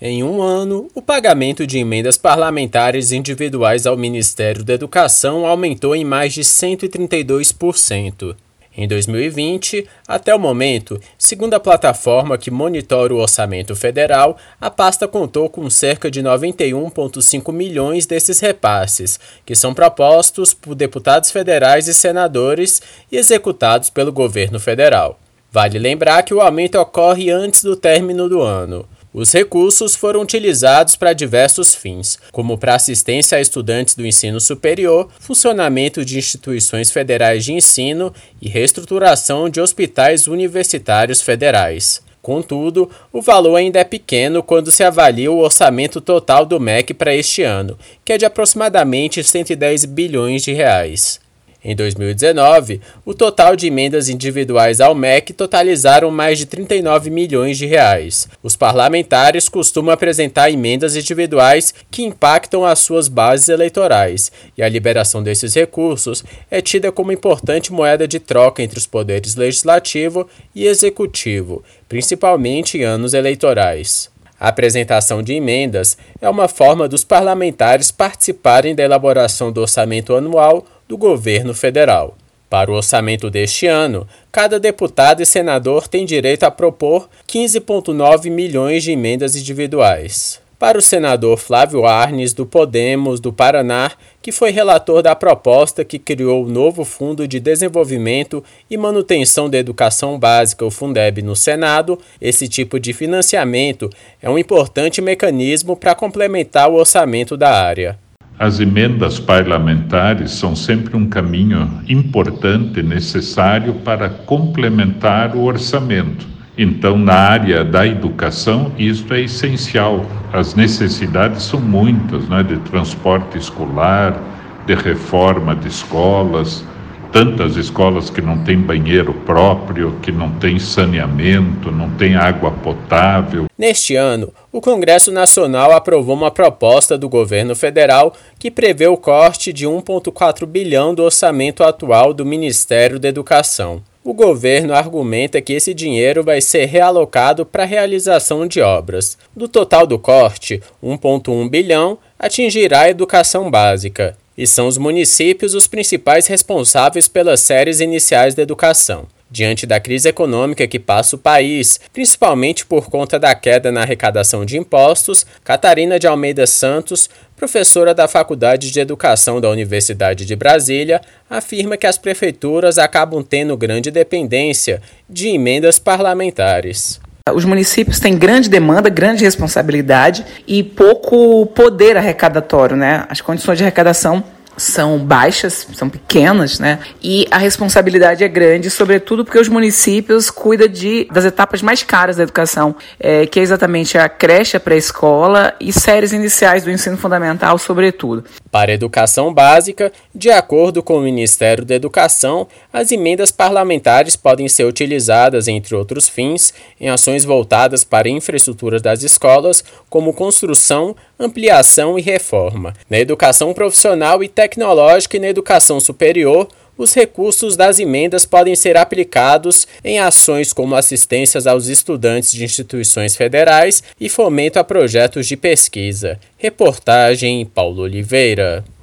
Em um ano, o pagamento de emendas parlamentares individuais ao Ministério da Educação aumentou em mais de 132%. Em 2020, até o momento, segundo a plataforma que monitora o orçamento federal, a pasta contou com cerca de 91,5 milhões desses repasses, que são propostos por deputados federais e senadores e executados pelo governo federal. Vale lembrar que o aumento ocorre antes do término do ano. Os recursos foram utilizados para diversos fins, como para assistência a estudantes do ensino superior, funcionamento de instituições federais de ensino e reestruturação de hospitais universitários federais. Contudo, o valor ainda é pequeno quando se avalia o orçamento total do MEC para este ano, que é de aproximadamente 110 bilhões de reais. Em 2019, o total de emendas individuais ao MEC totalizaram mais de 39 milhões de reais. Os parlamentares costumam apresentar emendas individuais que impactam as suas bases eleitorais, e a liberação desses recursos é tida como importante moeda de troca entre os poderes legislativo e executivo, principalmente em anos eleitorais. A apresentação de emendas é uma forma dos parlamentares participarem da elaboração do orçamento anual do governo federal. Para o orçamento deste ano, cada deputado e senador tem direito a propor 15,9 milhões de emendas individuais. Para o senador Flávio Arnes, do Podemos do Paraná, que foi relator da proposta que criou o novo Fundo de Desenvolvimento e Manutenção da Educação Básica, o Fundeb, no Senado, esse tipo de financiamento é um importante mecanismo para complementar o orçamento da área. As emendas parlamentares são sempre um caminho importante, necessário para complementar o orçamento. Então, na área da educação, isto é essencial. As necessidades são muitas, né, de transporte escolar, de reforma de escolas, tantas escolas que não têm banheiro próprio, que não têm saneamento, não têm água potável. Neste ano, o Congresso Nacional aprovou uma proposta do governo federal que prevê o corte de 1,4 bilhão do orçamento atual do Ministério da Educação. O governo argumenta que esse dinheiro vai ser realocado para a realização de obras. Do total do corte, 1,1 bilhão atingirá a educação básica e são os municípios os principais responsáveis pelas séries iniciais da educação. Diante da crise econômica que passa o país, principalmente por conta da queda na arrecadação de impostos, Catarina de Almeida Santos, professora da Faculdade de Educação da Universidade de Brasília, afirma que as prefeituras acabam tendo grande dependência de emendas parlamentares. Os municípios têm grande demanda, grande responsabilidade e pouco poder arrecadatório, né? As condições de arrecadação são baixas, são pequenas, né? E a responsabilidade é grande, sobretudo porque os municípios cuidam de, das etapas mais caras da educação, é, que é exatamente a creche, a pré-escola e séries iniciais do ensino fundamental, sobretudo. Para a educação básica, de acordo com o Ministério da Educação, as emendas parlamentares podem ser utilizadas, entre outros fins, em ações voltadas para a infraestrutura das escolas, como construção, ampliação e reforma. Na educação profissional e tecnológica e na educação superior, os recursos das emendas podem ser aplicados em ações como assistências aos estudantes de instituições federais e fomento a projetos de pesquisa. Reportagem Paulo Oliveira.